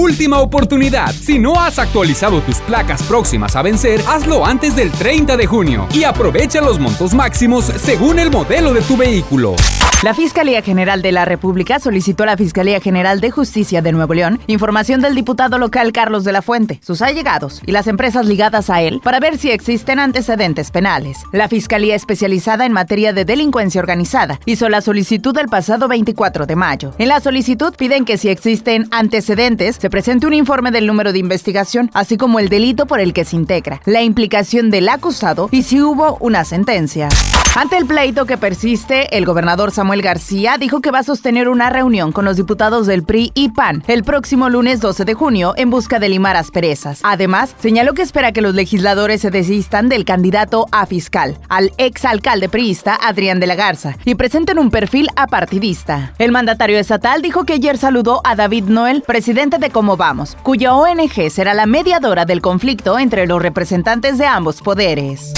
Última oportunidad. Si no has actualizado tus placas próximas a vencer, hazlo antes del 30 de junio y aprovecha los montos máximos según el modelo de tu vehículo. La Fiscalía General de la República solicitó a la Fiscalía General de Justicia de Nuevo León información del diputado local Carlos de la Fuente, sus allegados y las empresas ligadas a él para ver si existen antecedentes penales. La Fiscalía especializada en materia de delincuencia organizada hizo la solicitud el pasado 24 de mayo. En la solicitud piden que si existen antecedentes se presente un informe del número de investigación, así como el delito por el que se integra, la implicación del acusado y si hubo una sentencia. Ante el pleito que persiste, el gobernador Samuel García dijo que va a sostener una reunión con los diputados del PRI y PAN el próximo lunes 12 de junio en busca de limar asperezas. Además, señaló que espera que los legisladores se desistan del candidato a fiscal, al exalcalde priista Adrián de la Garza, y presenten un perfil apartidista. El mandatario estatal dijo que ayer saludó a David Noel, presidente de Como Vamos, cuya ONG será la mediadora del conflicto entre los representantes de ambos poderes.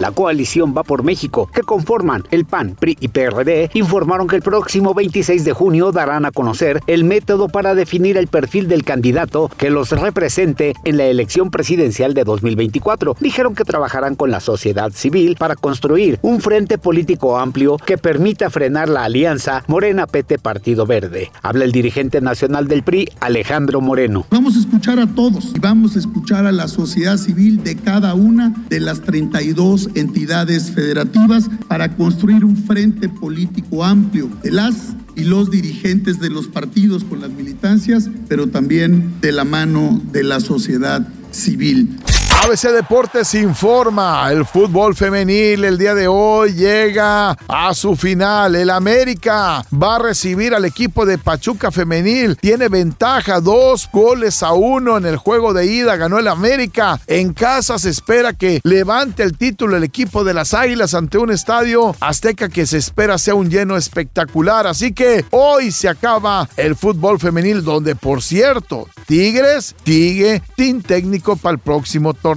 La coalición Va por México, que conforman el PAN, PRI y PRD, informaron que el próximo 26 de junio darán a conocer el método para definir el perfil del candidato que los represente en la elección presidencial de 2024. Dijeron que trabajarán con la sociedad civil para construir un frente político amplio que permita frenar la alianza Morena-PT Partido Verde. Habla el dirigente nacional del PRI, Alejandro Moreno. Vamos a escuchar a todos y vamos a escuchar a la sociedad civil de cada una de las 32 entidades federativas para construir un frente político amplio de las y los dirigentes de los partidos con las militancias, pero también de la mano de la sociedad civil. ABC Deportes informa, el fútbol femenil el día de hoy llega a su final. El América va a recibir al equipo de Pachuca femenil. Tiene ventaja, dos goles a uno en el juego de ida. Ganó el América. En casa se espera que levante el título el equipo de las Águilas ante un estadio azteca que se espera sea un lleno espectacular. Así que hoy se acaba el fútbol femenil donde, por cierto, Tigres sigue sin técnico para el próximo torneo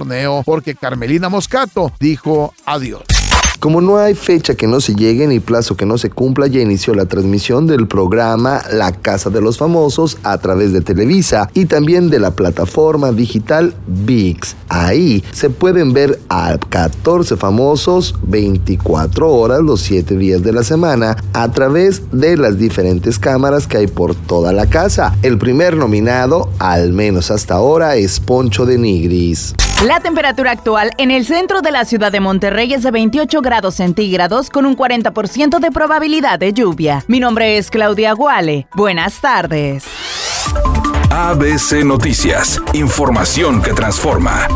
porque Carmelina Moscato dijo adiós. Como no hay fecha que no se llegue ni plazo que no se cumpla, ya inició la transmisión del programa La Casa de los Famosos a través de Televisa y también de la plataforma digital VIX. Ahí se pueden ver a 14 famosos 24 horas los 7 días de la semana a través de las diferentes cámaras que hay por toda la casa. El primer nominado, al menos hasta ahora, es Poncho de Nigris. La temperatura actual en el centro de la ciudad de Monterrey es de 28 grados centígrados con un 40% de probabilidad de lluvia. Mi nombre es Claudia Guale. Buenas tardes. ABC Noticias. Información que transforma.